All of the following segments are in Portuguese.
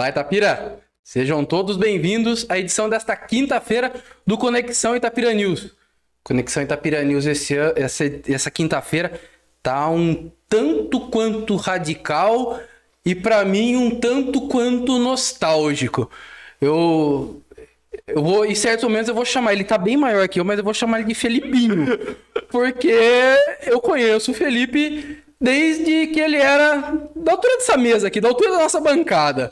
Olá, Itapira! Sejam todos bem-vindos à edição desta quinta-feira do Conexão Itapira News. Conexão Itapira News esse, essa, essa quinta-feira tá um tanto quanto radical e para mim um tanto quanto nostálgico. Eu eu vou, em certos momentos eu vou chamar, ele tá bem maior que eu, mas eu vou chamar ele de Felipinho. Porque eu conheço o Felipe desde que ele era da altura dessa mesa aqui, da altura da nossa bancada.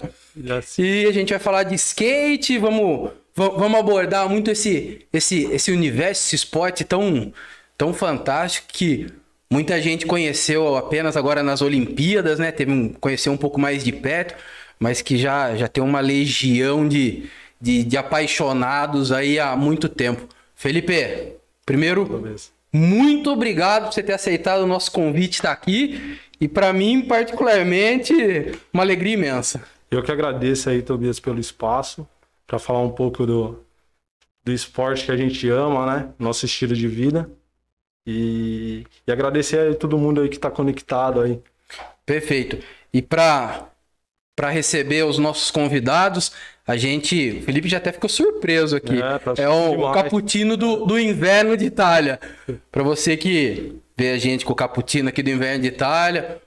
E a gente vai falar de skate, vamos, vamos abordar muito esse, esse, esse universo, esse esporte tão, tão fantástico que muita gente conheceu apenas agora nas Olimpíadas, né? Teve um, conheceu um pouco mais de perto, mas que já, já tem uma legião de, de, de apaixonados aí há muito tempo. Felipe, primeiro, muito obrigado por você ter aceitado o nosso convite estar aqui. E para mim, particularmente, uma alegria imensa. Eu que agradeço aí, Tobias, pelo espaço para falar um pouco do, do esporte que a gente ama, né? Nosso estilo de vida. E, e agradecer a todo mundo aí que está conectado aí. Perfeito. E para para receber os nossos convidados, a gente. O Felipe já até ficou surpreso aqui. É, tá é o, o cappuccino do, do inverno de Itália. Para você que vê a gente com o cappuccino aqui do inverno de Itália.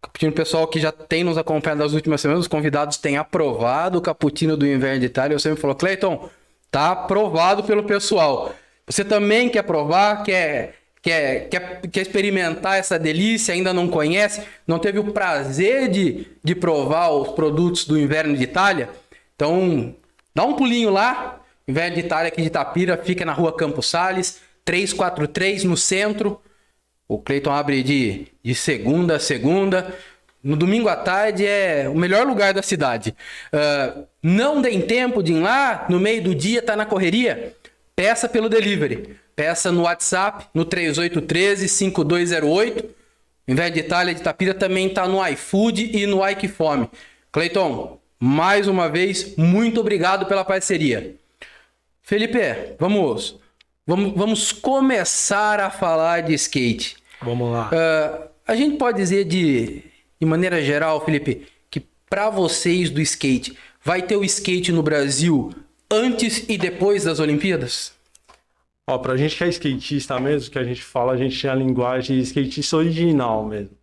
Cappuccino, pessoal que já tem nos acompanhado nas últimas semanas, os convidados têm aprovado o cappuccino do inverno de Itália. Eu sempre falou, Cleiton, tá aprovado pelo pessoal. Você também quer provar, quer, quer, quer, quer experimentar essa delícia, ainda não conhece, não teve o prazer de, de provar os produtos do inverno de Itália? Então, dá um pulinho lá. Inverno de Itália aqui de Itapira, fica na rua Campos Sales, 343 no centro. O Cleiton abre de, de segunda a segunda. No domingo à tarde é o melhor lugar da cidade. Uh, não tem tempo de ir lá, no meio do dia tá na correria? Peça pelo delivery. Peça no WhatsApp, no 3813-5208. Inverno de Itália de Itapira também tá no iFood e no Ike Fome. Cleiton, mais uma vez, muito obrigado pela parceria. Felipe, vamos, vamos, vamos começar a falar de skate. Vamos lá. Uh, a gente pode dizer de, de maneira geral, Felipe, que para vocês do skate, vai ter o skate no Brasil antes e depois das Olimpíadas? Ó, pra gente que é skatista mesmo, que a gente fala, a gente tem a linguagem skatista original mesmo.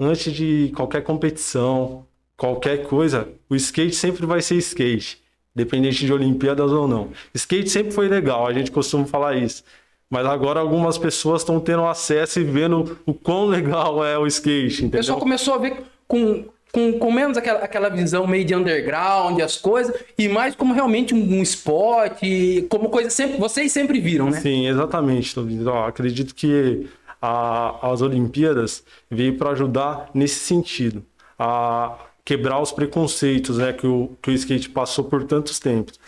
Antes de qualquer competição, qualquer coisa, o skate sempre vai ser skate, independente de Olimpíadas ou não. Skate sempre foi legal, a gente costuma falar isso. Mas agora algumas pessoas estão tendo acesso e vendo o quão legal é o skate. Entendeu? O pessoal começou a ver com, com, com menos aquela, aquela visão meio de underground, as coisas, e mais como realmente um, um esporte, como coisa sempre. Vocês sempre viram, né? Sim, exatamente, Ó, acredito que a, as Olimpíadas veio para ajudar nesse sentido. A, quebrar os preconceitos né, que, o, que o skate passou por tantos tempos.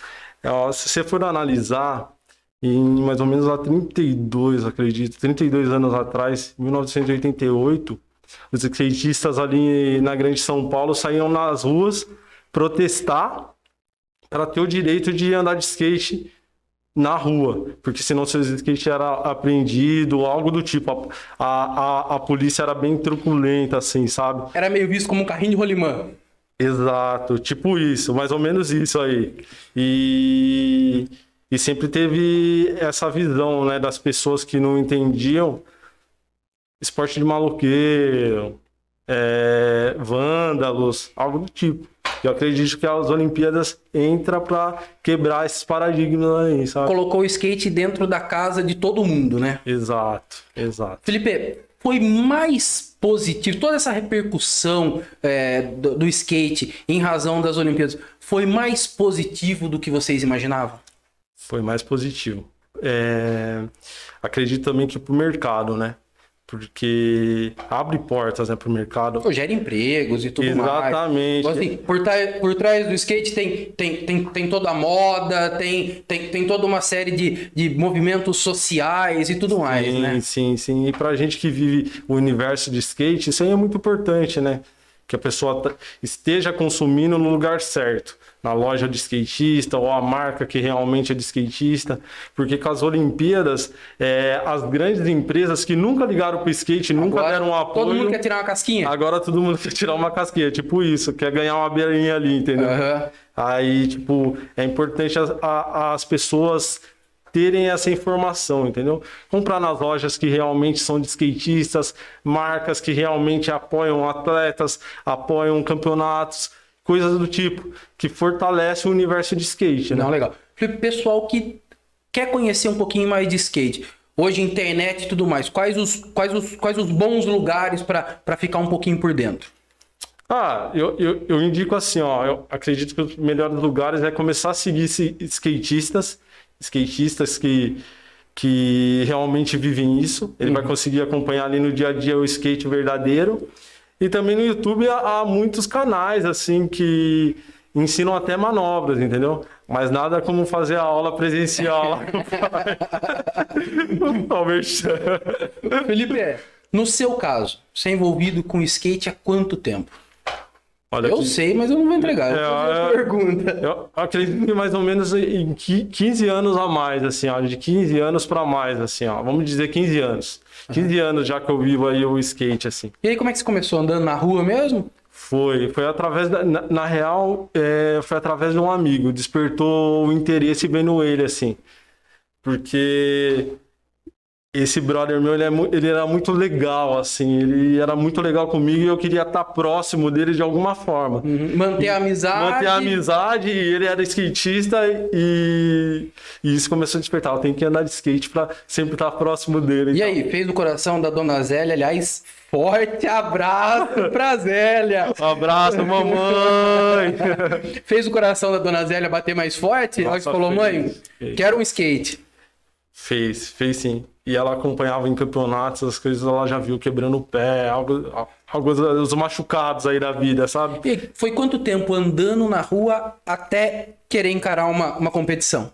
É, se você for analisar, em mais ou menos há 32, acredito, 32 anos atrás, 1988, os skatistas ali na Grande São Paulo saíam nas ruas protestar para ter o direito de andar de skate na rua, porque senão seu skate era apreendido, algo do tipo. A, a, a polícia era bem truculenta, assim, sabe? Era meio visto como um carrinho de rolimã. Exato, tipo isso, mais ou menos isso aí. E, e sempre teve essa visão, né, das pessoas que não entendiam esporte de maloqueiro, é, vândalos, algo do tipo. Eu acredito que as Olimpíadas entra para quebrar esses paradigmas aí, sabe? Colocou o skate dentro da casa de todo mundo, né? Exato, exato. Felipe, foi mais positivo, toda essa repercussão é, do, do, skate em razão das Olimpíadas, foi mais positivo do que vocês imaginavam? Foi mais positivo. É... Acredito também que para o mercado, né? Porque abre portas né, para o mercado. Pô, gera empregos e tudo Exatamente. mais. Exatamente. Assim, por, por trás do skate tem, tem, tem, tem toda a moda, tem, tem, tem toda uma série de, de movimentos sociais e tudo sim, mais, né? Sim, sim. E para a gente que vive o universo de skate, isso aí é muito importante, né? Que a pessoa esteja consumindo no lugar certo. Na loja de skatista ou a marca que realmente é de skatista, porque com as Olimpíadas, é, as grandes empresas que nunca ligaram para o skate, nunca Agora, deram um apoio. Todo mundo quer tirar uma casquinha. Agora todo mundo quer tirar uma casquinha, tipo isso, quer ganhar uma beirinha ali, entendeu? Aham. Aí, tipo, é importante as, a- as pessoas terem essa informação, entendeu? Comprar nas lojas que realmente são de skatistas, marcas que realmente apoiam atletas, apoiam campeonatos, coisas do tipo, que fortalece o universo de skate, né? Não, legal. Felipe, pessoal que quer conhecer um pouquinho mais de skate, hoje internet e tudo mais, quais os, quais os, quais os bons lugares para ficar um pouquinho por dentro? Ah, eu, eu, eu indico assim, ó, eu acredito que os melhores lugares é começar a seguir skatistas, skatistas que, que realmente vivem isso. Ele vai conseguir acompanhar ali no dia a dia o skate verdadeiro. E também no YouTube há, muitos canais, assim, que ensinam até manobras, entendeu? Mas nada como fazer a aula presencial lá no Talvez. Felipe, no seu caso, você é envolvido com skate há quanto tempo? Olha Eu sei, mas eu não vou entregar. Eu É, vou fazer a é- pergunta. Eu acredito que mais ou menos em qui- 15 anos a mais, assim, ó, de 15 anos para mais, assim, ó, vamos dizer 15 anos. 15 anos já que eu vivo aí o skate, assim. E aí, como é que você começou? Andando na rua mesmo? Foi, foi através da, na, na real, é, foi através de um amigo, despertou o interesse vendo ele, assim, porque esse brother meu, ele, é ele era muito legal, assim, ele era muito legal comigo e eu queria estar próximo dele de alguma forma. Manter a amizade. Manter a amizade, e ele era skatista e, e isso começou a despertar. Eu tenho que andar de skate pra sempre estar próximo dele. E tal. aí, fez o coração da dona Zélia, aliás, forte abraço pra Zélia. Um abraço, mamãe! Fez o coração da dona Zélia bater mais forte? Ela Nossa, falou, fez, mãe, fez. quero um skate. fez, fez sim. E ela acompanhava em campeonatos, as coisas ela já viu quebrando o pé, algo, alguns os machucados aí da vida, sabe? E foi quanto tempo andando na rua até querer encarar uma, uma competição?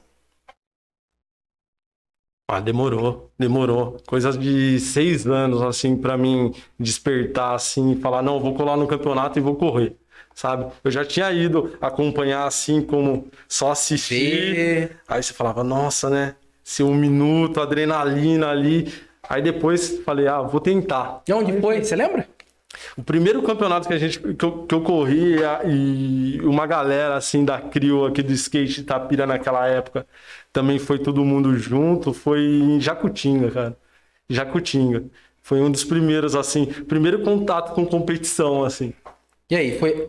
Ah, demorou, demorou. Coisas de seis anos, assim, pra mim despertar, assim, e falar, não, vou colar no campeonato e vou correr, sabe? Eu já tinha ido acompanhar, assim, como só assistir. Aí você falava, nossa, né? Se um minuto, adrenalina ali. Aí depois falei, ah, vou tentar. E onde foi? Você lembra? O primeiro campeonato que a gente que eu, que eu corri e uma galera assim da Crio aqui do skate de Itapira naquela época também foi todo mundo junto, foi em Jacutinga, cara. Jacutinga. Foi um dos primeiros assim, primeiro contato com competição assim. E aí, foi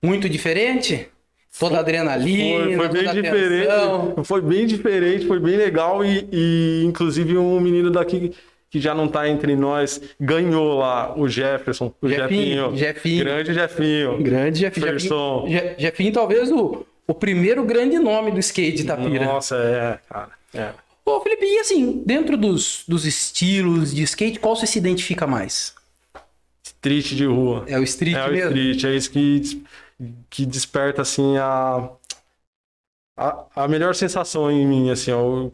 muito diferente? Toda a adrenalina, Foi, foi bem diferente, tensão. foi bem diferente, foi bem legal e, e, inclusive um menino daqui que já não tá entre nós ganhou lá, o Jefferson, o Jefinho, Jefinho, Jefinho. grande Jefinho. Grande Jefinho. Ferson. Jefinho, Je- Jefinho, talvez o, o primeiro grande nome do skate de Itapira. Nossa, é, cara. É. Ô, Felipe, e assim, dentro dos, dos estilos de skate, qual você se identifica mais? Street de rua. É o street é o mesmo? street, é isso que, que desperta, assim, a, a, a melhor sensação em mim, assim, ó.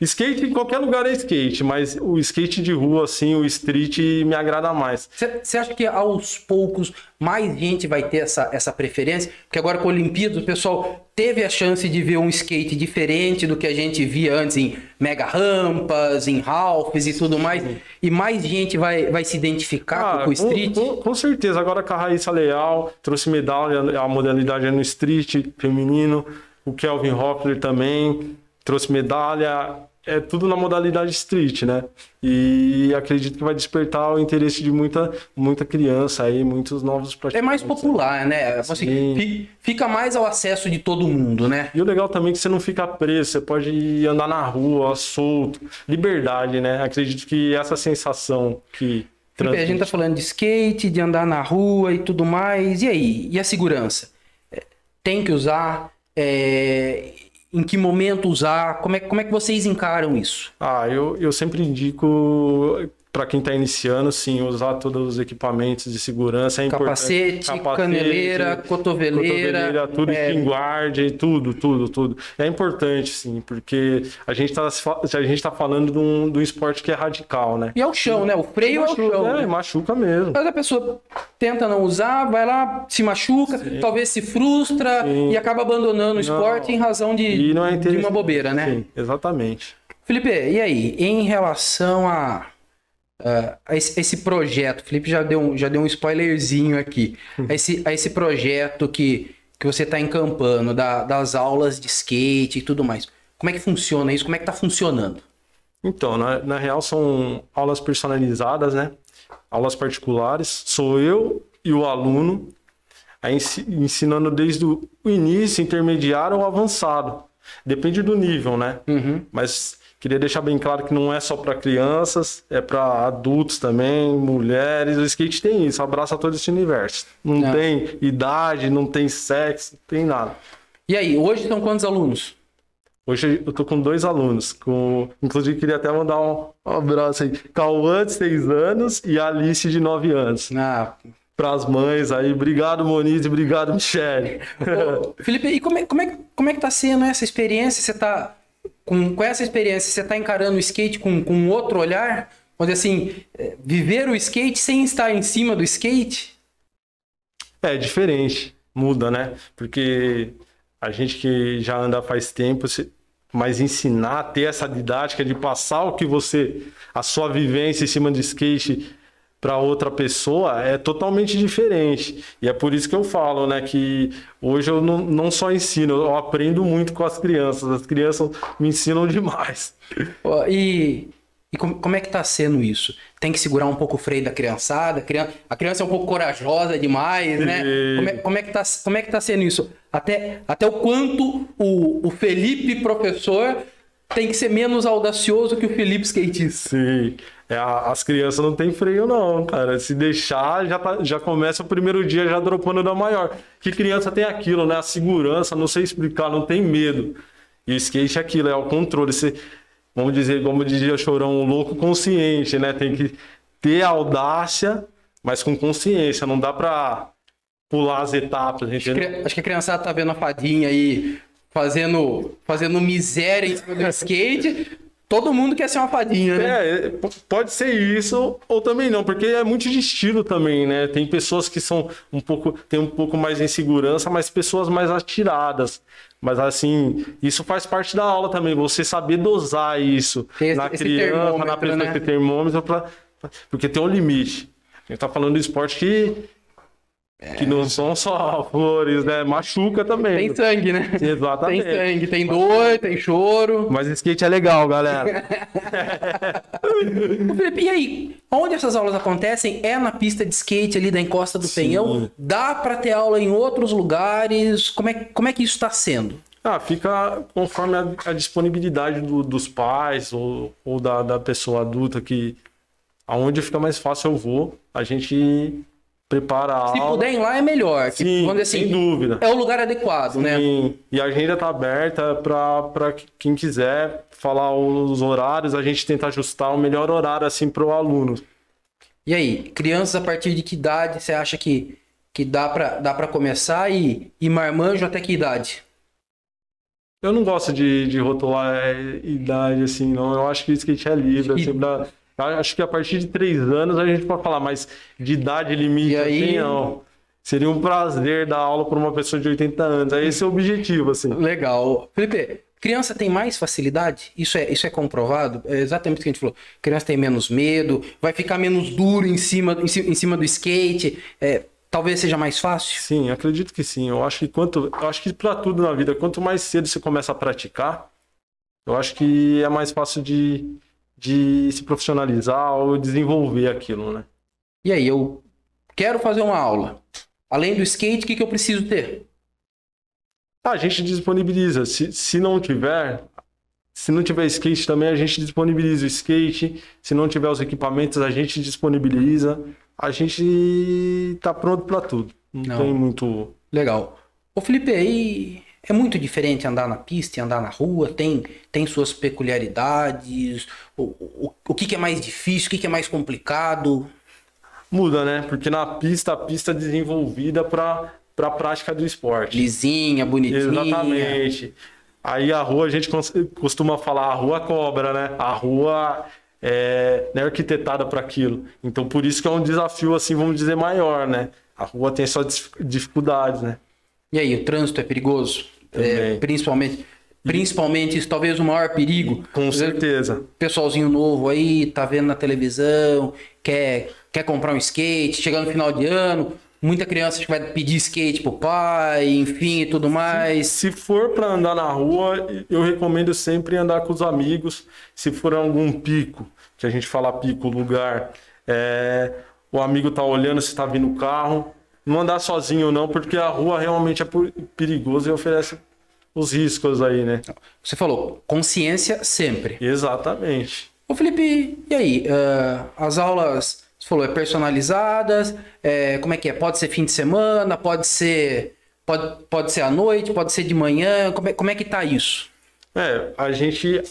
Skate, em qualquer lugar é skate, mas o skate de rua, assim, o street me agrada mais. Você acha que aos poucos mais gente vai ter essa, essa preferência? Porque agora com a Olimpíada o pessoal teve a chance de ver um skate diferente do que a gente via antes em mega rampas, em halfs e tudo mais. E mais gente vai, vai se identificar Ah, com o street? Com, com certeza, agora com a Raíssa Leal, trouxe medalha, a modalidade é no street feminino, o Kelvin Hoffler também trouxe medalha, é tudo na modalidade street, né? E acredito que vai despertar o interesse de muita, muita criança aí, muitos novos É praticantes. mais popular, né? Assim, Sim. fi- fica mais ao acesso de todo mundo, né? E o legal também é que você não fica preso, você pode andar na rua, solto, liberdade, né? Acredito que essa sensação que a gente tá falando de skate, de andar na rua e tudo mais. E aí? E a segurança? É, Tem que usar? É, Em que momento usar? Como é, como é que vocês encaram isso? Ah, eu, eu sempre indico para quem está iniciando, sim, usar todos os equipamentos de segurança é Capacete, importante. Capacete, caneleira, cotoveleira, cotoveleira tudo, é... tudo, tudo, tudo. É importante, sim, porque a gente está a gente tá falando de um, de um esporte que é radical, né? E é o chão, né? O freio machuca, é o chão. É, né? machuca mesmo. Mas a pessoa tenta não usar, vai lá, se machuca, sim. talvez se frustra sim. e acaba abandonando o esporte não. em razão de, é de uma bobeira, né? Sim, exatamente. Felipe, e aí, em relação a Uh, a esse, esse, projeto, o Felipe já deu um, já deu um spoilerzinho aqui, a hum. esse, a esse projeto que, que você está encampando, da, das aulas de skate e tudo mais. Como é que funciona isso? Como é que está funcionando? Então, na, na real são aulas personalizadas, né? Aulas particulares. Sou eu e o aluno ensinando desde o início, intermediário ou avançado. Depende do nível, né? Uhum. Mas Queria deixar bem claro que não é só para crianças, é para adultos também, mulheres. O skate tem isso, abraça todo esse universo. Não, não, tem idade, não tem sexo, não tem nada. E aí, hoje são quantos alunos? Hoje eu tô com dois alunos, com... inclusive queria até mandar um, abraço aí. Cauã, de seis anos, e Alice, de nove anos. Ah, para as mães aí. Obrigado, Moniz, obrigado, Michele. Felipe, e como é, como, é, como é que tá sendo essa experiência? Você tá com, com essa experiência, você está encarando o skate com, com outro olhar? Onde assim, é, viver o skate sem estar em cima do skate? É diferente, muda, né? Porque a gente que já anda faz tempo, mas ensinar, ter essa didática de passar o que você, a sua vivência em cima do skate para outra pessoa é totalmente diferente. E é por isso que eu falo, né, que hoje eu não, não só ensino, eu aprendo muito com as crianças. As crianças me ensinam demais. E, e como, como é que tá sendo isso? Tem que segurar um pouco o freio da criançada? A criança, a criança é um pouco corajosa demais, né? Como é, como é, que, tá, como é que tá sendo isso? Até, até o quanto o, o Felipe, professor, tem que ser menos audacioso que o Felipe skatista. Sim. É, as crianças não tem freio, não, cara. Se deixar, já, tá, já começa o primeiro dia já dropando da maior. Que criança tem aquilo, né? A segurança, não sei explicar, não tem medo. E o skate é aquilo, é o controle. Você, vamos dizer, como dizia Chorão, um louco consciente, né? Tem que ter audácia, mas com consciência. Não dá pra pular as etapas, entendeu? Acho que a criançada tá vendo a fadinha aí fazendo, fazendo miséria em cima do skate. Todo mundo quer ser uma fadinha, né? É, pode ser isso ou também não, porque é muito de estilo também, né? Tem pessoas que são um pouco, tem um pouco mais de insegurança, mas pessoas mais atiradas. Mas assim, isso faz parte da aula também, você saber dosar isso esse, na criança, na pessoa né? que tem termômetro, pra, porque tem um limite. A gente tá falando de esporte que é. Que não são só flores, né? Machuca também. Tem sangue, né? Exatamente. Tem sangue, tem dor, tem choro. Mas skate é legal, galera. Felipe, e aí? Onde essas aulas acontecem? É na pista de skate ali da encosta do Sim. Penhão? Dá para ter aula em outros lugares? Como é, como é que isso está sendo? Ah, fica conforme a, a disponibilidade do, dos pais ou, ou da, da pessoa adulta que aonde fica mais fácil eu vou. A gente prepara a Se aula. puder ir lá é melhor. Sim, que, assim, sem dúvida. É o lugar adequado, Sim. né? Sim, e a agenda está aberta para quem quiser falar os horários, a gente tenta ajustar o melhor horário assim para o aluno. E aí, crianças a partir de que idade você acha que, que dá para dá começar e, e marmanjo até que idade? Eu não gosto de, de rotular é, idade assim, não. Eu acho que o skate é livre. E... Assim, dá Acho que a partir de três anos a gente pode falar, mas de idade limite, aí... assim, não. Seria um prazer dar aula para uma pessoa de 80 anos. Esse é o objetivo, assim. Legal. Felipe, criança tem mais facilidade? Isso é, isso é comprovado? É exatamente o que a gente falou. Criança tem menos medo, vai ficar menos duro em cima, em cima do skate. É, talvez seja mais fácil? Sim, acredito que sim. Eu acho que quanto, eu acho que para tudo na vida, quanto mais cedo você começa a praticar, eu acho que é mais fácil de, de se profissionalizar ou desenvolver aquilo, né? E aí, eu quero fazer uma aula. Além do skate, o que, que eu preciso ter? A gente disponibiliza. Se, se não tiver, se não tiver skate também, a gente disponibiliza o skate. Se não tiver os equipamentos, a gente disponibiliza. A gente tá pronto para tudo. Não, não, tem muito. Legal. Ô Felipe, aí É muito diferente andar na pista e andar na rua? Tem, tem suas peculiaridades? O, o, o que, que é mais difícil? O que, que é mais complicado? Muda, né? Porque na pista, a pista é desenvolvida para a prática do esporte. Lisinha, bonitinha. Exatamente. Aí a rua, a gente costuma falar, a rua cobra, né? A rua é, não é arquitetada para aquilo. Então, por isso que é um desafio, assim, vamos dizer, maior, né? A rua tem suas dificuldades, né? E aí, o trânsito é perigoso? É, principalmente, principalmente isso, talvez o maior perigo. Com certeza. Pessoalzinho novo aí, tá vendo na televisão, quer, quer comprar um skate, chegando no final de ano, muita criança que vai pedir skate pro pai, enfim, e tudo mais. Se, se for para andar na rua, eu recomendo sempre andar com os amigos. Se for algum pico, que a gente fala pico, lugar, é, o amigo tá olhando se tá vindo o carro, não andar sozinho não, porque a rua realmente é perigosa e oferece os riscos aí, né? Você falou, consciência sempre. Exatamente. Ô Felipe, e aí? Uh, as aulas, você falou, é personalizadas? É, como é que é? Pode ser fim de semana? Pode ser, pode, pode ser à noite? Pode ser de manhã? Como é, como é que tá isso? É, a gente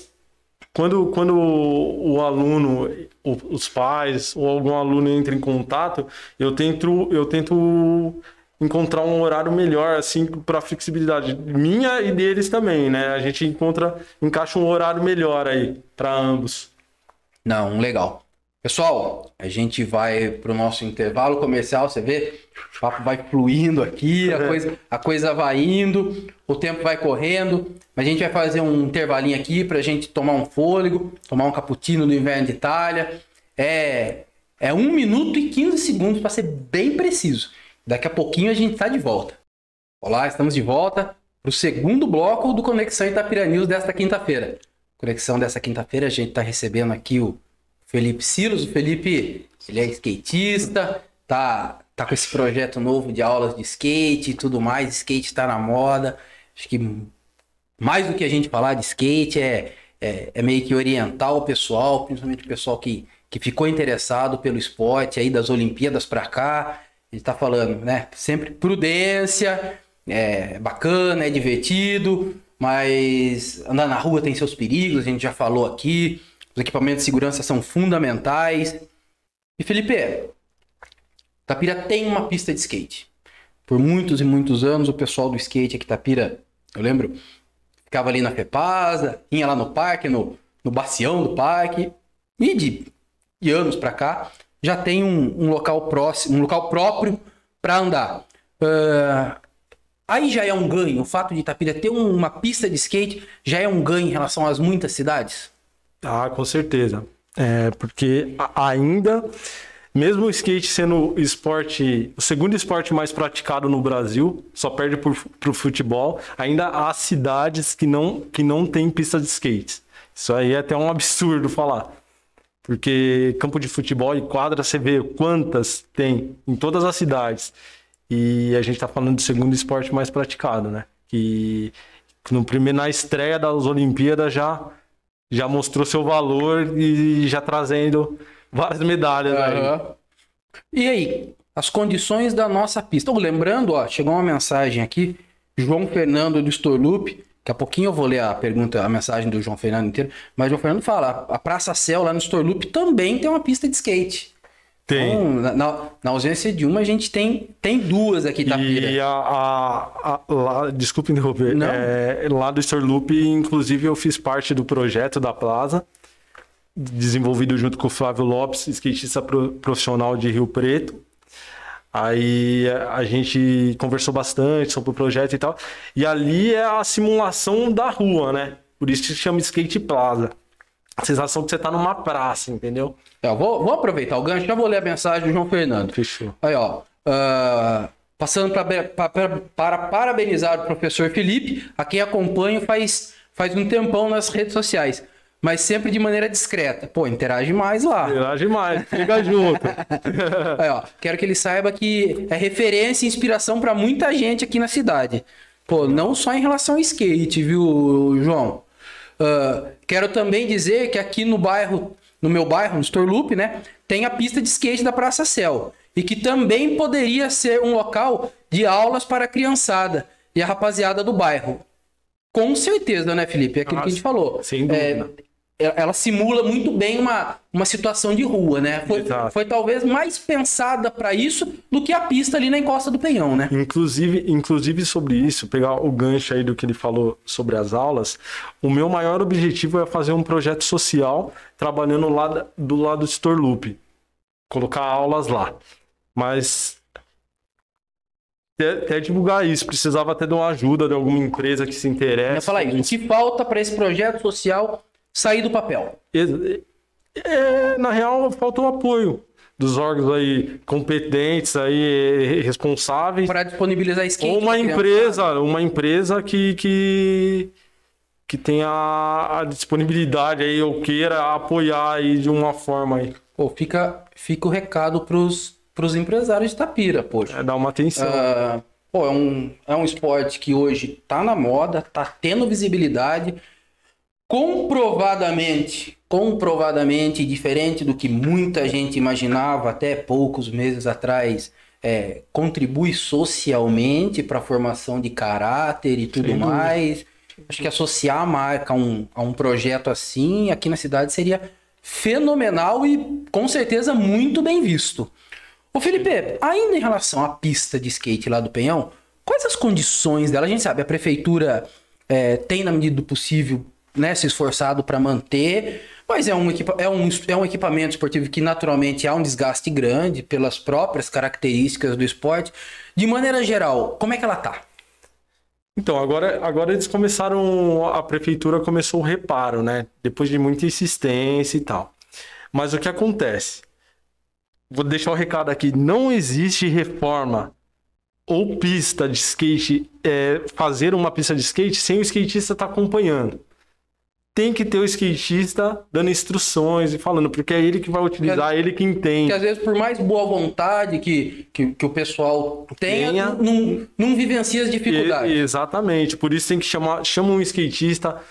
quando, quando o, aluno, o, os pais ou algum aluno entra em contato, eu tento, eu tento encontrar um horário melhor assim para flexibilidade minha e deles também, né? A gente encontra, encaixa um horário melhor aí para ambos. Não, legal. Pessoal, a gente vai para o nosso intervalo comercial, você vê? O papo vai fluindo aqui, a coisa, a coisa vai indo, o tempo vai correndo. Mas a gente vai fazer um intervalinho aqui para a gente tomar um fôlego, tomar um cappuccino no inverno de Itália. É, é 1 minuto e 15 segundos para ser bem preciso. Daqui a pouquinho a gente está de volta. Olá, estamos de volta para o segundo bloco do Conexão Itapira News desta quinta-feira. Conexão dessa quinta-feira a gente está recebendo aqui o Felipe Silos. O Felipe, ele é skatista, tá, tá com esse projeto novo de aulas de skate e tudo mais. Skate está na moda. Acho que mais do que a gente falar de skate é, é, é meio que orientar o pessoal, principalmente o pessoal que, que ficou interessado pelo esporte aí das Olimpíadas para cá. Ele está falando, né? Sempre prudência, é bacana, é divertido, mas andar na rua tem seus perigos, a gente já falou aqui. Os equipamentos de segurança são fundamentais. E Felipe, Tapira tem uma pista de skate. Por muitos e muitos anos, o pessoal do skate aqui Tapira, eu lembro, ficava ali na Fepasa, ia lá no parque, no, no bacião do parque. E de, de anos para cá, já tem um, um, local próximo, um local próprio para andar. Uh, aí já é um ganho. O fato de Itapira ter uma pista de skate já é um ganho em relação às muitas cidades? Ah, com certeza. É, porque ainda, mesmo o skate sendo o esporte, o segundo esporte mais praticado no Brasil, só perde para o futebol, ainda há cidades que não, que não têm pista de skate. Isso aí é até um absurdo falar. Porque campo de futebol e quadra, você vê quantas tem em todas as cidades. E a gente está falando do segundo esporte mais praticado, né? Que no primeiro, na estreia das Olimpíadas já já mostrou seu valor e já trazendo várias medalhas uhum. E aí, as condições da nossa pista. Lembrando, ó, chegou uma mensagem aqui, João Fernando do Storloop. Daqui a pouquinho eu vou ler a pergunta, a mensagem do João Fernando inteiro. Mas o João Fernando fala: a Praça Céu lá no Storloop também tem uma pista de skate. Tem. Então, na, na, ausência de uma, a gente tem, tem duas aqui, Tapira. E a, a, a lá, desculpa interromper. É, lá do Store Loop, inclusive, eu fiz parte do projeto da Plaza, desenvolvido junto com o Flávio Lopes, skatista profissional de Rio Preto. Aí a gente conversou bastante sobre o projeto e tal. E ali é a simulação da rua, né? Por isso que se chama Skate Plaza a sensação que você tá numa praça, entendeu? É, eu vou, vou aproveitar o gancho, já vou ler a mensagem do João Fernando. Fechou. Aí, ó. Uh, passando pra, pra, pra, para parabenizar o professor Felipe, a quem acompanho faz, faz um tempão nas redes sociais. Mas sempre de maneira discreta. Pô, interage mais lá. Interage mais, fica junto. Aí, ó, quero que ele saiba que é referência e inspiração para muita gente aqui na cidade. Pô, não só em relação ao skate, viu, João? Uh, quero também dizer que aqui no bairro, no meu bairro, no Storloop, né, tem a pista de skate da Praça Céu. E que também poderia ser um local de aulas para a criançada. e a rapaziada do bairro. Com certeza, né, Felipe? É aquilo Ah, que a gente falou. sem dúvida. É, ela simula muito bem uma, uma situação de rua, né? Foi, Exato. foi talvez mais pensada para isso do que a pista ali na encosta do Penhão, né? Inclusive, inclusive sobre isso, pegar o gancho aí do que ele falou sobre as aulas, o meu maior objetivo é fazer um projeto social trabalhando lá do lado do Store Loop. Colocar aulas lá. Mas até, até divulgar isso, precisava até de uma ajuda de alguma empresa que se Eu interessa. ia falar isso. O que falta para esse projeto social sair do papel? É, é, na real, falta o apoio dos órgãos aí competentes, aí responsáveis. Para disponibilizar skate. Ou uma pra criança. empresa, uma empresa que, que, que tenha a disponibilidade aí, ou queira apoiar aí de uma forma aí. Pô, fica, fica o recado pros, pros empresários de Tapira, poxa. É, dar uma atenção. Ah, pô, é um, é um esporte que hoje tá na moda, tá tendo visibilidade. Comprovadamente, comprovadamente diferente do que muita gente imaginava até poucos meses atrás, é, contribui socialmente para a formação de caráter e tudo mais. Acho que associar a marca a um, a um projeto assim aqui na cidade seria fenomenal e com certeza muito bem visto. Ô Felipe, ainda em relação à pista de skate lá do Penhão, quais as condições dela? A gente sabe, a prefeitura é, tem, na medida do possível, né, se esforçado para manter, mas é um, é, um, é um equipamento esportivo que naturalmente há um desgaste grande pelas próprias características do esporte. De maneira geral, como é que ela tá? Então, agora, agora eles começaram, a prefeitura começou o reparo, né? Depois de muita insistência e tal. Mas o que acontece? Vou deixar o recado aqui: não existe reforma ou pista de skate, é, fazer uma pista de skate sem o skatista estar acompanhando. Tem que ter o skatista dando instruções e falando, porque é ele que vai utilizar, é ele que entende. Que às vezes, por mais boa vontade que, que, que o pessoal tenha, Tenha. não, não vivencia as dificuldades. E- exatamente. Por isso tem que chamar, chama um skatista,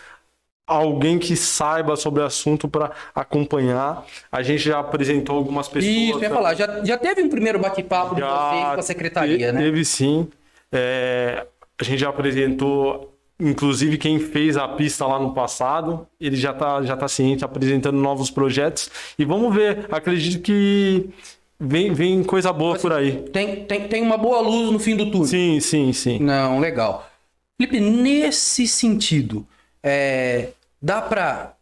alguém que saiba sobre o assunto para acompanhar. A gente já apresentou algumas pessoas. Isso, eu ia falar. Já, já teve um primeiro bate-papo de vocês com a secretaria, te- né? Teve sim. É, a gente já apresentou, inclusive quem fez a pista lá no passado, ele já está já tá ciente, apresentando novos projetos. E vamos ver, acredito que vem, vem coisa boa por aí. Tem, tem, tem uma boa luz no fim do túnel. Sim, sim, sim. Não, legal. Felipe, nesse sentido, é, dá para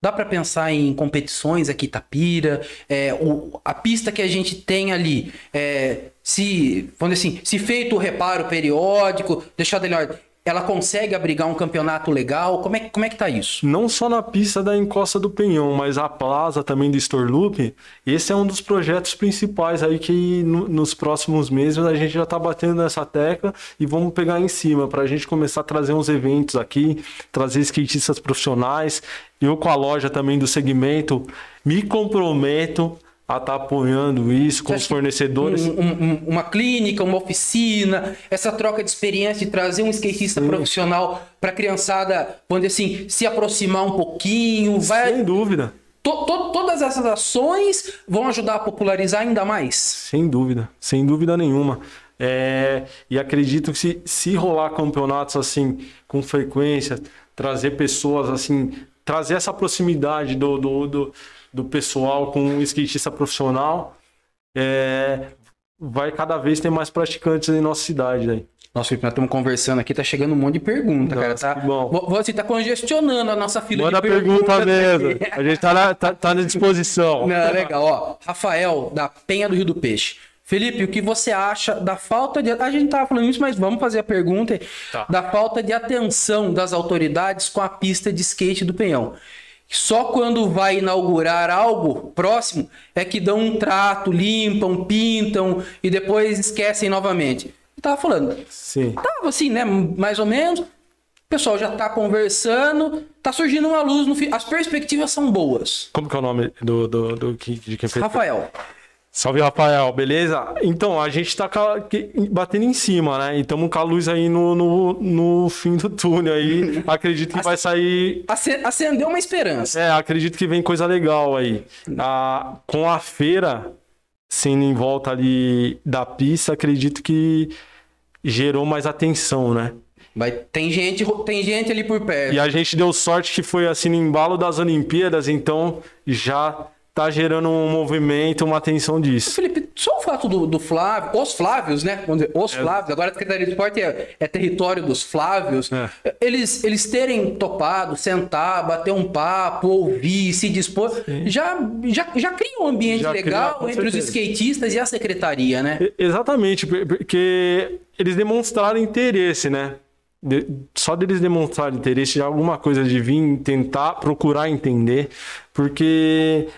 dá para pensar em competições aqui em Itapira, é, o, a pista que a gente tem ali, é, se, vamos dizer assim, se feito o reparo periódico, deixado ele, em ordem, ela consegue abrigar um campeonato legal? Como é, como é que tá isso? Não só na pista da Encosta do Penhão, mas a plaza também do Store Loop. Esse é um dos projetos principais aí que no- nos próximos meses a gente já está batendo nessa tecla e vamos pegar em cima para a gente começar a trazer uns eventos aqui, trazer skatistas profissionais. Eu com a loja também do segmento me comprometo a estar apoiando isso com os fornecedores. Um- um- um- uma clínica, uma oficina, essa troca de experiência de trazer um skatista profissional para a criançada, dizer assim, se aproximar um pouquinho, vai, Sem dúvida, To- to- todas essas ações vão ajudar a popularizar ainda mais. Sem dúvida, sem dúvida nenhuma. É, e acredito que se, se rolar campeonatos assim com frequência, trazer pessoas assim, trazer essa proximidade do, do, do, do pessoal com um skatista profissional, é, vai cada vez ter mais praticantes em nossa cidade. Aí. Nossa, Felipe, nós estamos conversando aqui, tá chegando um monte de pergunta, cara. Nossa, Tá, que bom. Vo- Você tá congestionando a nossa fila Manda de pergunta perguntas. mesmo. aqui. A gente tá na, tá, tá na disposição. Não, legal, ó. Rafael, da Penha do Rio do Peixe. Felipe, o que você acha da falta de. A gente tava falando isso, mas vamos fazer a pergunta. Tá. Da falta de atenção das autoridades com a pista de skate do Penhão. Só quando vai inaugurar algo próximo é que dão um trato, limpam, pintam e depois esquecem novamente. Eu tava falando, Sim. tava assim, né? Mais ou menos. O pessoal já tá conversando, tá surgindo uma luz no fim. As perspectivas são boas. Como que é o nome do, do, do, que- de quem fez? Rafael, Salve, Rafael, beleza? Então, a gente tá batendo em cima, né? E estamos com a luz aí no, no, no fim do túnel aí. Acredito que vai sair. ace- acendeu uma esperança. É, acredito que vem coisa legal aí. Ah, com a feira sendo em volta ali da pista, acredito que gerou mais atenção, né? Vai, tem, gente, tem gente ali por perto. E a gente deu sorte que foi assim no embalo das Olimpíadas, então já tá gerando um movimento, uma atenção disso. Felipe, só o fato do, do Flávio, os Flávios, né? Vamos dizer, os é. Flávios, agora a Secretaria de Esporte é, é território dos Flávios. É. Eles, eles terem topado, sentar, bater um papo, ouvir, se dispor, já, já, já cria um ambiente já legal cria, entre certeza. os skatistas e a secretaria, né? Exatamente, porque eles demonstraram interesse, né? De, só deles demonstrarem interesse de alguma coisa de vir tentar procurar entender, porque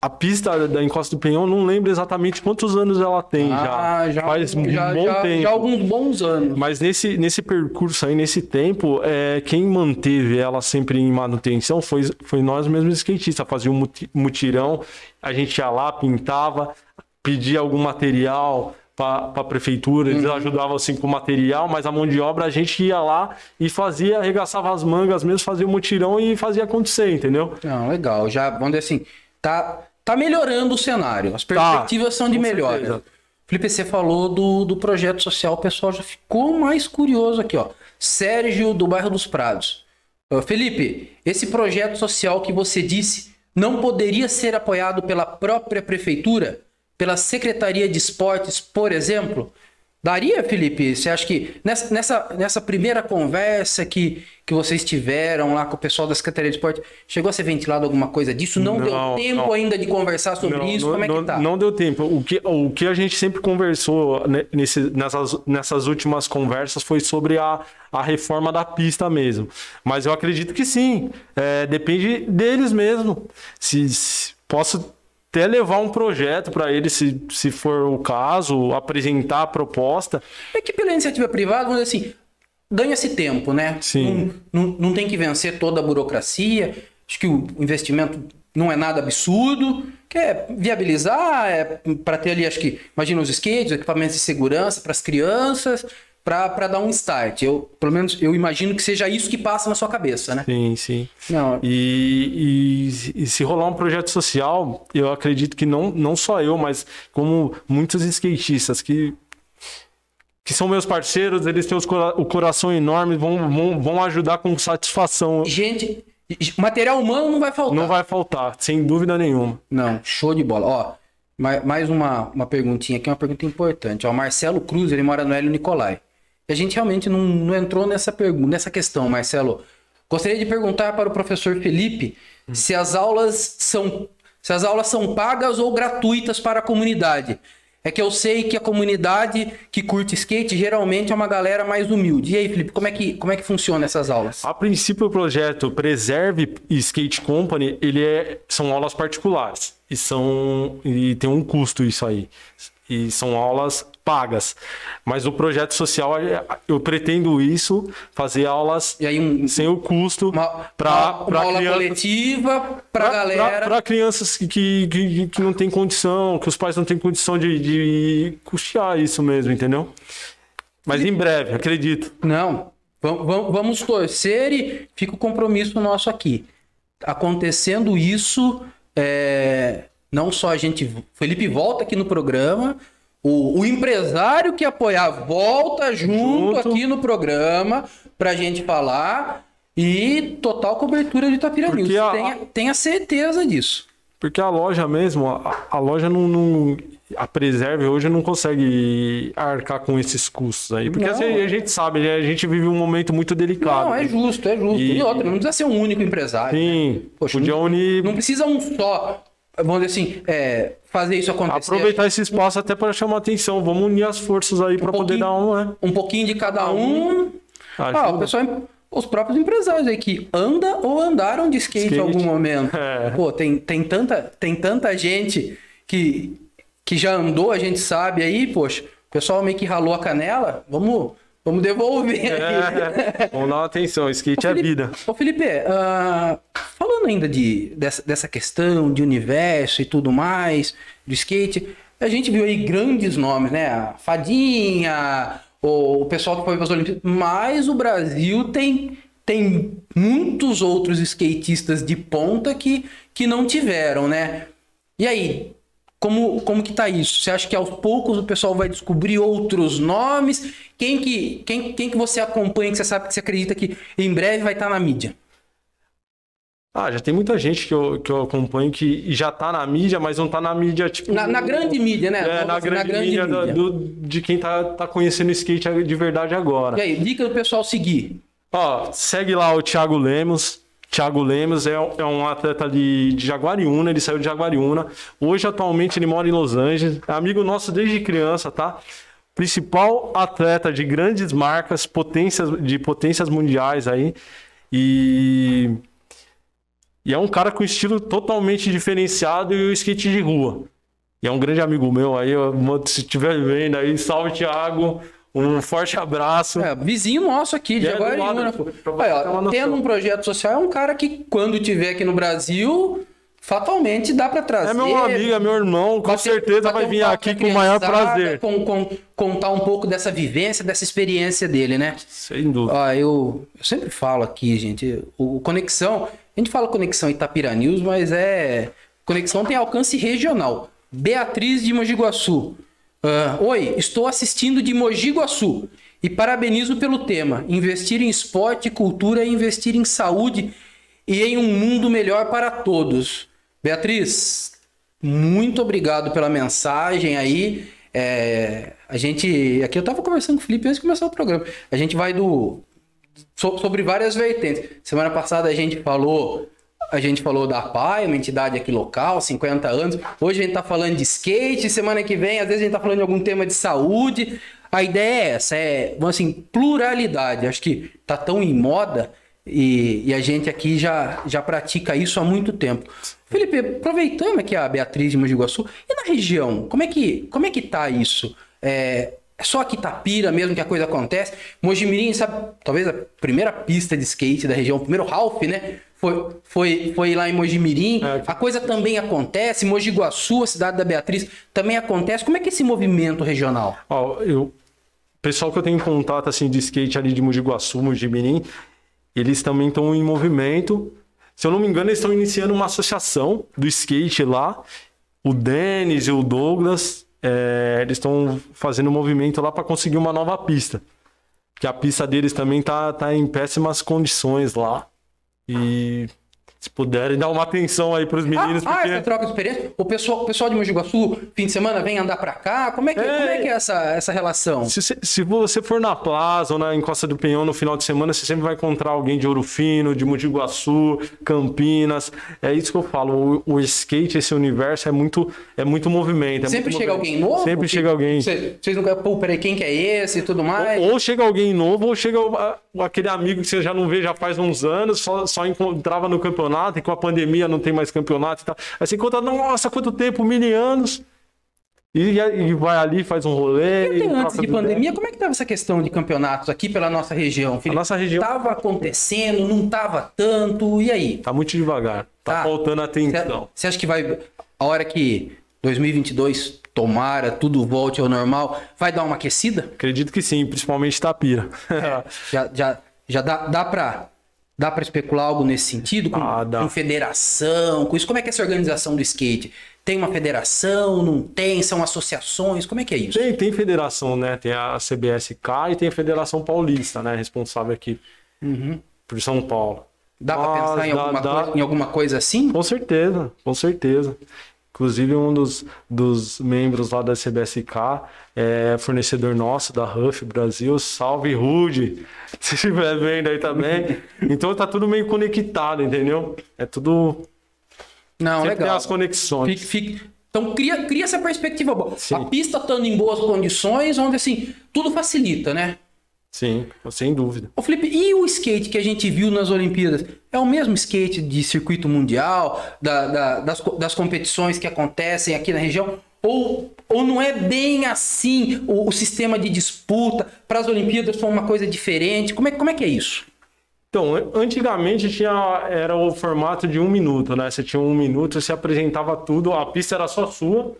a pista da Encosta do Penhão, não lembro exatamente quantos anos ela tem ah, já. já. Faz um já, bom já, tempo. Já alguns bons anos. Mas nesse, nesse percurso aí, nesse tempo, é, quem manteve ela sempre em manutenção foi, foi nós mesmos skatistas. Fazia um mutirão, a gente ia lá, pintava, pedia algum material para a prefeitura, eles uhum. ajudavam assim com material, mas a mão de obra a gente ia lá e fazia, arregaçava as mangas mesmo, fazia o mutirão e fazia acontecer, entendeu? Não, legal. Já, vamos dizer assim, tá tá melhorando o cenário. As perspectivas tá, são de melhora. Certeza. Felipe, você falou do, do projeto social, o pessoal já ficou mais curioso aqui, ó. Sérgio, do bairro dos Prados. Uh, Felipe, esse projeto social que você disse não poderia ser apoiado pela própria prefeitura? Pela Secretaria de Esportes, por exemplo? Daria, Felipe? Você acha que nessa, nessa, nessa primeira conversa que, que vocês tiveram lá com o pessoal da Secretaria de Esporte, chegou a ser ventilado alguma coisa disso? Não, não deu tempo não. ainda de conversar sobre não, isso? Como é que tá? Não deu tempo. O que, o que a gente sempre conversou nesse, nessas, nessas últimas conversas foi sobre a, a reforma da pista mesmo. Mas eu acredito que sim. É, depende deles mesmo. Se, se posso até levar um projeto para ele, se, se for o caso, apresentar a proposta. É que pela iniciativa privada, vamos dizer assim, ganha-se tempo, né? Sim. Não, não, não, tem que vencer toda a burocracia. Acho que o investimento não é nada absurdo. Quer viabilizar, é, para ter ali, acho que, imagina os skates, equipamentos de segurança para as crianças, para dar um start. Eu, pelo menos, eu imagino que seja isso que passa na sua cabeça, né? Sim, sim. Não. E, e, e, se rolar um projeto social, eu acredito que não, não só eu, mas como muitos skatistas que que são meus parceiros, eles têm os, o coração enorme, vão, vão, vão ajudar com satisfação. Gente, material humano não vai faltar. Não vai faltar, sem dúvida nenhuma. Não, show de bola. Ó, mais uma, uma perguntinha aqui, uma pergunta importante. Ó, Marcelo Cruz, ele mora no Hélio Nicolai. A gente realmente não, não entrou nessa pergunta, nessa questão, Marcelo. Gostaria de perguntar para o professor Felipe hum. se as aulas são se as aulas são pagas ou gratuitas para a comunidade. É que eu sei que a comunidade que curte skate geralmente é uma galera mais humilde. E aí, Felipe, como é que, como é que funciona essas aulas? A princípio, o projeto Preserve Skate Company, ele é, são aulas particulares e são e tem um custo isso aí e são aulas pagas. Mas o projeto social, eu pretendo isso, fazer aulas um, sem o custo para aula crianças, coletiva para galera. Para crianças que, que, que não tem condição, que os pais não têm condição de, de custear isso mesmo, entendeu? Mas em breve, acredito. Não, vamos, vamos torcer e fica o compromisso nosso aqui. Acontecendo isso, é, não só a gente. Felipe volta aqui no programa. O, o empresário que apoiar volta junto, junto. aqui no programa para a gente falar. E total cobertura de Itapira News. A, tenha, tenha certeza disso. Porque a loja mesmo, a, a loja não, não, A Preserve hoje não consegue arcar com esses custos aí. Porque assim, a gente sabe, né, a gente vive um momento muito delicado. Não, é justo, é justo. E, e outra, não precisa ser um único empresário. Sim. Né? Poxa, podia não, unir. Não precisa um só vamos dizer assim, é, fazer isso acontecer. Aproveitar esse espaço até para chamar atenção. Vamos unir as forças aí um para poder dar um, né? Um pouquinho de cada um. Ah, o pessoal, os próprios empresários aí que anda ou andaram de skate, skate. em algum momento. É. Pô, tem, tem, tanta, tem tanta gente que, que já andou, a gente sabe aí, poxa, o pessoal meio que ralou a canela. Vamos Vamos devolver. É, vamos dar uma atenção, skate ô, é vida. Ô Felipe, uh, falando ainda de, dessa, dessa questão de universo e tudo mais, do skate, a gente viu aí grandes nomes, né? A Fadinha, o, o pessoal que foi para as Olimpíadas, mas o Brasil tem, tem muitos outros skatistas de ponta que, que não tiveram, né? E aí, Como, como que tá isso? Você acha que aos poucos o pessoal vai descobrir outros nomes? Quem que, quem, quem que você acompanha, que você sabe que você acredita que em breve vai estar tá na mídia? Ah, já tem muita gente que eu, que eu acompanho que já tá na mídia, mas não tá na mídia, tipo. Na, na grande mídia, né? É, na, grande grande, mídia, mídia. Do, de quem tá, tá conhecendo o skate de verdade agora. E aí, dica do pessoal seguir. Ó, segue lá o Thiago Lemos. Thiago Lemos é, é um atleta de, de Jaguariúna, ele saiu de Jaguariúna. Hoje, atualmente, ele mora em Los Angeles. É amigo nosso desde criança, tá? Principal atleta de grandes marcas, potências, de potências mundiais aí. E, e é um cara com estilo totalmente diferenciado e o skate de rua. E é um grande amigo meu aí, se estiver vendo aí, salve Thiago. Um forte abraço. É, vizinho nosso aqui, de é, Aguariúna. Tendo um projeto social, é um cara que, quando tiver aqui no Brasil, fatalmente dá para trazer. É meu amigo, é meu irmão, com bater, certeza bater vai vir um aqui com o maior prazer. Com, com, contar um pouco dessa vivência, dessa experiência dele, né? Sem dúvida. Eu, eu sempre falo aqui, gente, o Conexão, a gente fala Conexão Itapira News, mas é. Conexão tem alcance regional. Beatriz de Mogi Guaçu. Uh, Oi, estou assistindo de Mogi Guaçu e parabenizo pelo tema. Investir em esporte, cultura é investir em saúde e em um mundo melhor para todos. Beatriz, muito obrigado pela mensagem aí. É, a gente. Aqui eu estava conversando com o Felipe antes de começar o programa. A gente vai do. sobre várias vertentes. Semana passada a gente falou a gente falou da PAI, uma entidade aqui local, 50 anos. Hoje a gente está falando de skate, semana que vem, às vezes a gente está falando de algum tema de saúde. A ideia é essa, é, assim, pluralidade. Acho que tá tão em moda e, e, a gente aqui já, já pratica isso há muito tempo. Felipe, aproveitando aqui a Beatriz de Mogi Guaçu, e na região, como é que, como é que tá isso? É, é só aqui Tapira mesmo que a coisa acontece? Mojimirim, sabe, talvez a primeira pista de skate da região, o primeiro Ralph, né? Foi, foi, foi lá em Mojimirim. É. A coisa também acontece. Mogi Guaçu, a cidade da Beatriz, também acontece. Como é que é esse movimento regional? Ó, eu, pessoal que eu tenho contato assim de skate ali de Mogi Guaçu, Mojimirim, eles também estão em movimento. Se eu não me engano, eles estão iniciando uma associação do skate lá. O Denis e o Douglas, é, eles estão fazendo um movimento lá para conseguir uma nova pista. Que a pista deles também tá, tá em péssimas condições lá. E se puderem dar uma atenção aí para os meninos. Ah, porque... ah, essa troca de experiência. O pessoal, o pessoal de Mogi Guaçu, fim de semana, vem andar para cá. Como é que é, como é, que é essa, essa relação? Se, se, se, você for na Plaza ou na Encosta do Penhão no final de semana, você sempre vai encontrar alguém de Ouro Fino, de Mogi Guaçu, Campinas. É isso que eu falo. O, o skate, esse universo, é muito, é muito movimento. É sempre muito chega movimento. alguém novo? Sempre chega alguém. Vocês nunca, pô, peraí, quem que é esse e tudo mais? Ou, ou, chega alguém novo, ou chega aquele amigo que você já não vê já faz uns anos, só, só encontrava no campeonato e com a pandemia não tem mais campeonato e tal. Aí você conta, nossa, quanto tempo, mil anos. E, e, vai ali, faz um rolê. E antes de pandemia, como é que estava essa questão de campeonatos aqui pela nossa região, Felipe? A nossa região. Estava acontecendo, não estava tanto, e aí? Tá muito devagar. Tá, tá. faltando atenção. Você acha que vai. A hora que 2022 tomara, tudo volte ao normal, vai dar uma aquecida? Acredito que sim, principalmente Tapira. É, já, já, já dá, dá para Dá para especular algo nesse sentido? Com, ah, com, federação, com isso? Como é que é essa organização do skate? Tem uma federação? Não tem? São associações? Como é que é isso? Tem, tem federação, né? Tem a CBSK e tem a Federação Paulista, né? Responsável aqui uhum. por São Paulo. Dá para pensar em, alguma dá... Coisa, em alguma coisa assim? Com certeza, com certeza. Inclusive, um dos, dos membros lá da CBSK é fornecedor nosso da Huff Brasil. Salve, Rude! Se estiver vendo aí também. Então tá tudo meio conectado, entendeu? É tudo. Não, Sempre legal. Tem as conexões. Fique, fique... Então cria, cria essa perspectiva boa. Sim. A pista estando em boas condições, onde assim, tudo facilita, né? Sim, sem dúvida. Ô Felipe, e o skate que a gente viu nas Olimpíadas? É o mesmo skate de circuito mundial, da, da, das, das competições que acontecem aqui na região? Ou, ou não é bem assim o, o sistema de disputa? Para as Olimpíadas foi uma coisa diferente? Como é, como é que é isso? Então, antigamente tinha, era o formato de um minuto, né? Você tinha um minuto, você apresentava tudo, a pista era só sua,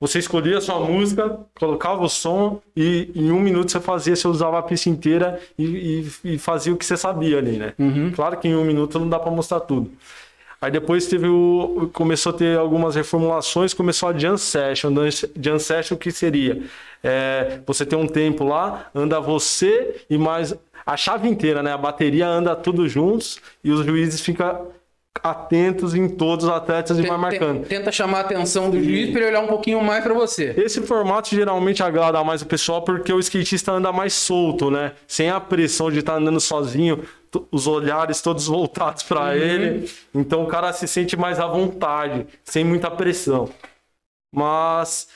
você escolhia a sua música, colocava o som e em um minuto você fazia, você usava a pista inteira e, e, e fazia o que você sabia ali, né? Uhum. Claro que em um minuto não dá para mostrar tudo. Aí depois teve o. Começou a ter algumas reformulações, começou a Jam Session. Jam Session o que seria? É, você tem um tempo lá, anda você e mais. A chave inteira, né? A bateria anda tudo juntos e os juízes ficam atentos em todos os atletas e vai marcando. Tenta chamar a atenção do juiz para ele olhar um pouquinho mais para você. Esse formato geralmente agrada mais o pessoal porque o skatista anda mais solto, né? Sem a pressão de estar tá andando sozinho, os olhares todos voltados para uhum. ele. Então o cara se sente mais à vontade, sem muita pressão. Mas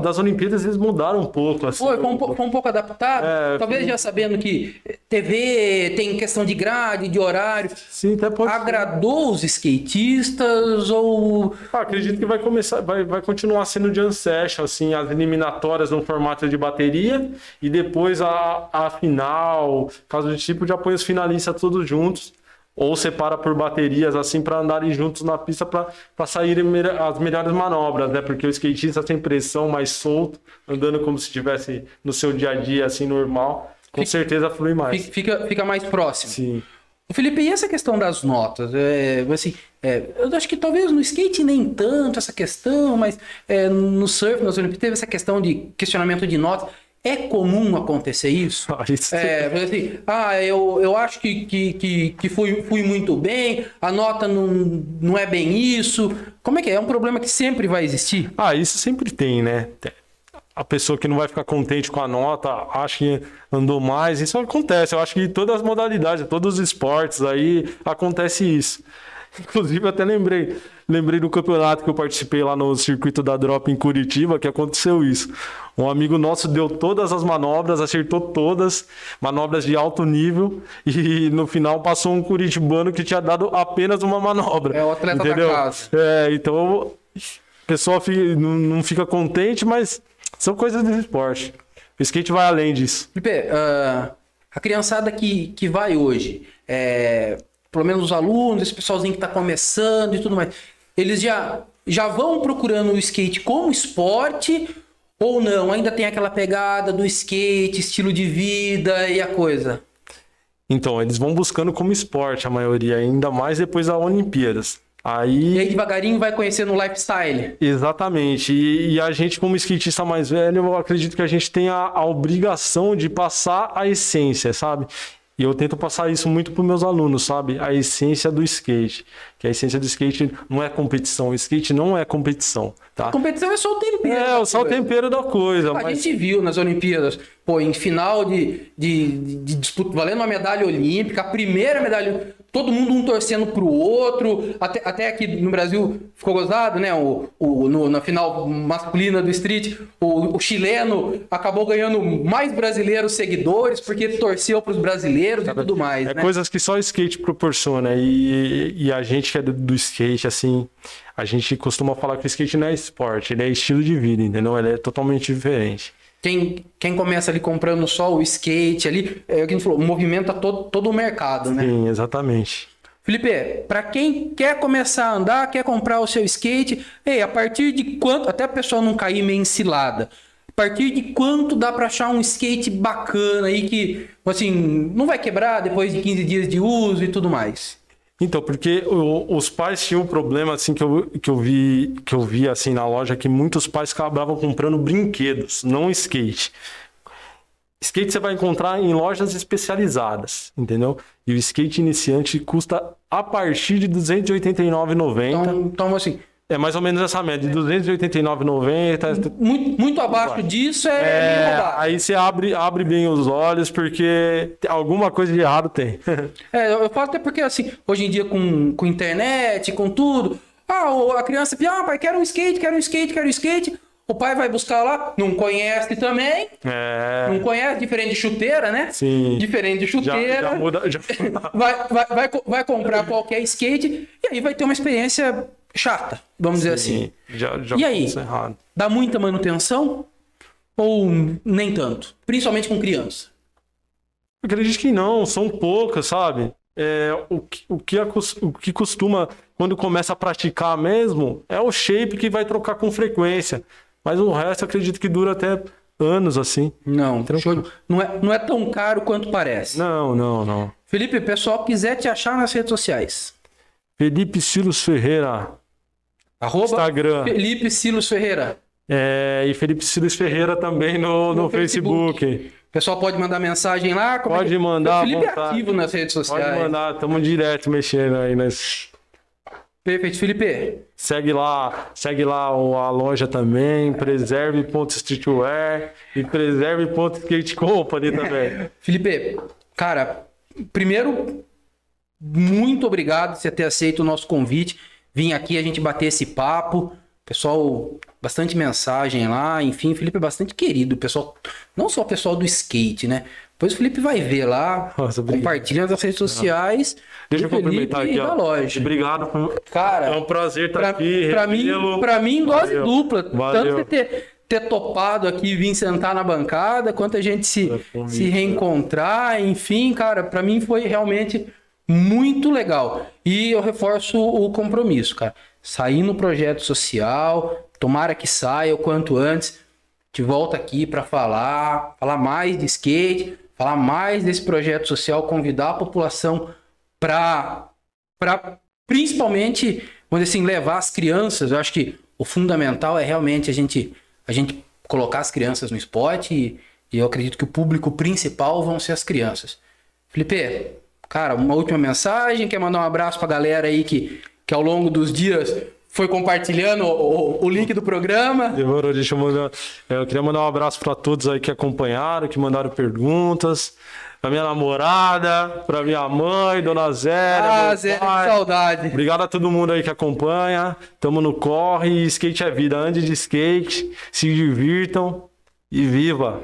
das Olimpíadas eles mudaram um pouco. Assim, foi, foi, um, foi um pouco adaptado. É, Talvez foi... já sabendo que TV tem questão de grade, de horário. Sim, até pode Agradou os skatistas ou. Ah, acredito que vai começar, vai, vai continuar sendo Jam Session, assim, as eliminatórias no formato de bateria e depois a, a final, caso de tipo, já põe os finalistas todos juntos ou separa por baterias assim para andarem juntos na pista para saírem as melhores manobras, né? Porque o skatista tem pressão mais solto, andando como se estivesse no seu dia a dia assim normal, com fica, certeza flui mais. Fica, fica mais próximo. Sim. O Felipe, e essa questão das notas? É, assim, é, eu acho que talvez no skate nem tanto essa questão, mas é, no surf, nas Olimpíadas, teve essa questão de questionamento de notas. É comum acontecer isso? Ah, isso. É, assim, ah, eu, eu acho que, que, que, que fui, fui muito bem, a nota não, não é bem isso. Como é que é? É um problema que sempre vai existir? Ah, isso sempre tem, né? A pessoa que não vai ficar contente com a nota, acha que andou mais, isso acontece. Eu acho que em todas as modalidades, todos os esportes aí acontece isso. Inclusive, até lembrei, lembrei do campeonato que eu participei lá no circuito da Drop em Curitiba, que aconteceu isso. Um amigo nosso deu todas as manobras, acertou todas, manobras de alto nível, e no final passou um curitibano que tinha dado apenas uma manobra. É o atleta entendeu? da casa. É, então o pessoal fica, não fica contente, mas são coisas do esporte. O skate vai além disso. Felipe, uh, a criançada que, que vai hoje, é, pelo menos os alunos, esse pessoalzinho que está começando e tudo mais, eles já, já vão procurando o skate como esporte ou não? Ainda tem aquela pegada do skate, estilo de vida e a coisa? Então, eles vão buscando como esporte a maioria, ainda mais depois das Olimpíadas. Aí... E aí devagarinho vai conhecendo o lifestyle. Exatamente. E, e, a gente, como skatista mais velho, eu acredito que a gente tem a, a obrigação de passar a essência, sabe? E eu tento passar isso muito para meus alunos, sabe? A essência do skate. Que a essência do skate não é competição. O skate não é competição, tá? competição é só o tempero. É, só o tempero da coisa. A mas... gente viu nas Olimpíadas, pô, em final de, de, de, de disputa, valendo uma medalha olímpica, a primeira medalha todo mundo um torcendo pro outro. Até, até aqui no Brasil ficou gozado, né? O, o, no, na final masculina do Street, o, o, chileno acabou ganhando mais brasileiros seguidores porque torceu pros brasileiros e tudo mais. É né? coisas que só o skate proporciona. E, e a gente que é do, do skate, assim, a gente costuma falar que o skate não é esporte, ele é estilo de vida, entendeu? Ele é totalmente diferente. Quem, quem começa ali comprando só o skate ali, é o que a gente falou, movimenta todo, todo o mercado, né? Sim, exatamente. Felipe, para quem quer começar a andar, quer comprar o seu skate, ei, a partir de quanto, até a pessoa não cair meio encilada, a partir de quanto dá para achar um skate bacana aí que, assim, não vai quebrar depois de 15 dias de uso e tudo mais? Então, porque o, os pais tinham um problema assim que eu, que eu vi que eu vi assim na loja que muitos pais acabavam comprando brinquedos, não skate. Skate você vai encontrar em lojas especializadas, entendeu? E o skate iniciante custa a partir de R$ 289,90. Então, então assim, é mais ou menos essa média, de 289,90. Muito, muito abaixo disso é, é Aí você abre, abre bem os olhos, porque alguma coisa de errado tem. é, eu falo até porque, assim, hoje em dia com, com internet, com tudo, ah, a criança ah, pai, quero um skate, quero um skate, quero um skate. O pai vai buscar lá, não conhece também. É... Não conhece, diferente de chuteira, né? Sim. Diferente de chuteira. Já, já muda, já... vai, vai, vai, vai comprar qualquer skate e aí vai ter uma experiência chata, vamos Sim, dizer assim. Já, já e aí, errado. dá muita manutenção ou nem tanto? Principalmente com criança. Eu acredito que não, são poucas, sabe? É, o, que, o, que, o que costuma, quando começa a praticar mesmo, é o shape que vai trocar com frequência. Mas o resto acredito que dura até anos assim. Não, não é, não é tão caro quanto parece. Não, não, não. Felipe, o pessoal quiser te achar nas redes sociais. Felipe Silos Ferreira. Arroba Instagram. Felipe Silos Ferreira. É, e Felipe Silos Ferreira também no, no, No Facebook. Facebook. O pessoal pode mandar mensagem lá? É Pode que- mandar O Felipe é ativo nas redes sociais. Pode mandar, estamos direto mexendo aí. Nas... Perfeito, Felipe. Segue lá, segue lá a loja também, preserve.streetwear e preserve.skate company também. Felipe, cara, primeiro, muito obrigado por você ter aceito o nosso convite. Vim aqui a gente bater esse papo. Pessoal, bastante mensagem lá. Enfim, Felipe é bastante querido. Pessoal, não só o pessoal do skate, né? Depois o Felipe vai ver lá, Nossa, compartilha nas redes sociais. Deixa eu cumprimentar aqui, ó. loja. Obrigado. por- Cara, É um prazer estar pra, aqui. pra mim, pra mim, dose dupla. Valeu. Tanto você ter, ter topado aqui vir sentar na bancada, quanto a gente se, É se reencontrar, enfim, cara, pra mim foi realmente muito legal. E eu reforço o compromisso, cara. Sair no projeto social, tomara que saia o quanto antes. Te volta aqui pra falar, falar mais de skate, falar mais desse projeto social, convidar a população para para principalmente, vamos dizer assim, levar as crianças. Eu acho que o fundamental é realmente a gente a gente colocar as crianças no esporte e, e eu acredito que o público principal vão ser as crianças. Felipe, cara, uma última mensagem, quer mandar um abraço pra galera aí que, que ao longo dos dias foi compartilhando o, o- link do programa. Demorou, deixa eu mandar. é, Eu queria mandar um abraço para todos aí que acompanharam, que mandaram perguntas. Pra minha namorada, pra minha mãe, dona Zélia. Ah, meu Zé, que saudade. Obrigado a todo mundo aí que acompanha. Tamo no corre. Skate é vida. Ande de skate, se divirtam e viva.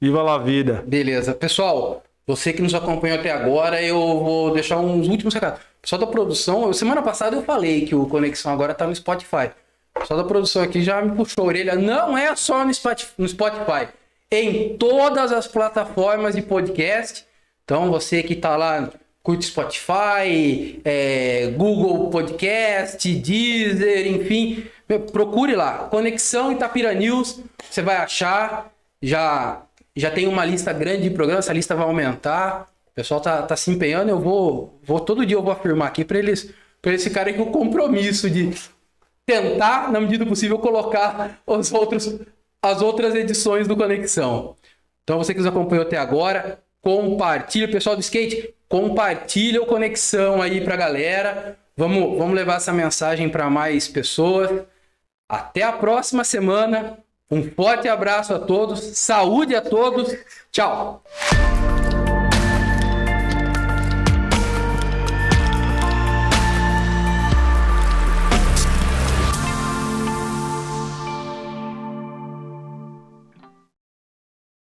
Viva a vida. Beleza. Pessoal, você que nos acompanhou até agora, eu vou deixar uns últimos recados. Pessoal da produção, eu- semana passada eu falei que o Conexão agora tá no Spotify. Pessoal da produção aqui já me puxou a orelha. Não é só no Spoti- no Spotify. Em todas as plataformas de podcast. Então, você que tá lá, curte Spotify, é, Google Podcast, Deezer, enfim. Procure lá. Conexão Itapira News. Você vai achar. Já, já tem uma lista grande de programas. Essa lista vai aumentar. O pessoal tá, tá se empenhando. Eu vou, vou todo dia eu vou afirmar aqui para eles, para eles ficarem com o compromisso de tentar, na medida do possível, colocar os outros, as outras edições do Conexão. Então, você que nos acompanhou até agora, compartilha, pessoal do skate, compartilha o Conexão aí pra galera. Vamos, vamos levar essa mensagem para mais pessoas. Até a próxima semana. Um forte abraço a todos, saúde a todos. Tchau.